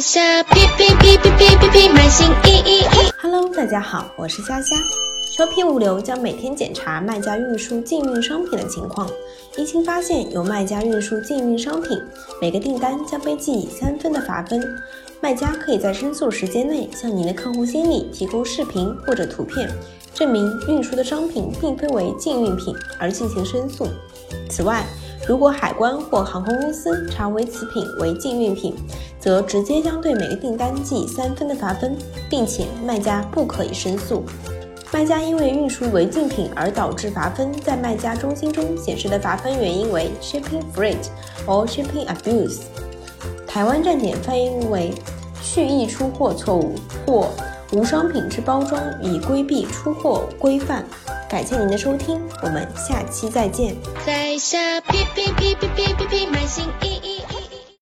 下批批批批批批批买新衣衣衣。Hello，大家好，我是虾虾。Shopee 物流将每天检查卖家运输禁运商品的情况，一经发现有卖家运输禁运商品，每个订单将被记以三分的罚分。卖家可以在申诉时间内向您的客户经理提供视频或者图片，证明运输的商品并非为禁运品而进行申诉。此外，如果海关或航空公司查为此品为禁运品，则直接将对每个订单记三分的罚分，并且卖家不可以申诉。卖家因为运输违禁品而导致罚分，在卖家中心中显示的罚分原因为 shipping freight or shipping abuse。台湾站点翻译为蓄意出货错误或无商品之包装以规避出货规范。感谢您的收听，我们下期再见。在下批批批批批批批买新衣衣。